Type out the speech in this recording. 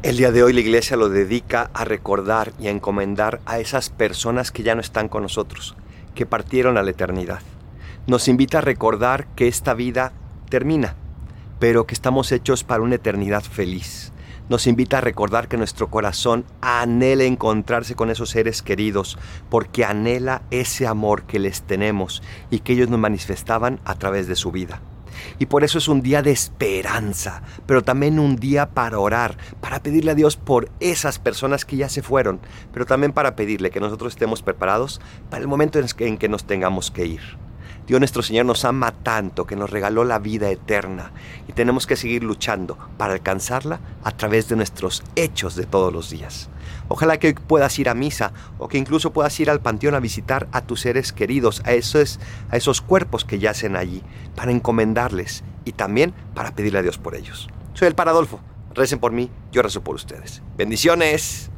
El día de hoy la iglesia lo dedica a recordar y a encomendar a esas personas que ya no están con nosotros, que partieron a la eternidad. Nos invita a recordar que esta vida termina, pero que estamos hechos para una eternidad feliz. Nos invita a recordar que nuestro corazón anhela encontrarse con esos seres queridos, porque anhela ese amor que les tenemos y que ellos nos manifestaban a través de su vida. Y por eso es un día de esperanza, pero también un día para orar, para pedirle a Dios por esas personas que ya se fueron, pero también para pedirle que nosotros estemos preparados para el momento en que nos tengamos que ir. Dios nuestro Señor nos ama tanto que nos regaló la vida eterna y tenemos que seguir luchando para alcanzarla a través de nuestros hechos de todos los días. Ojalá que puedas ir a misa o que incluso puedas ir al panteón a visitar a tus seres queridos, a esos, a esos cuerpos que yacen allí, para encomendarles y también para pedirle a Dios por ellos. Soy el Paradolfo. Recen por mí, yo rezo por ustedes. Bendiciones.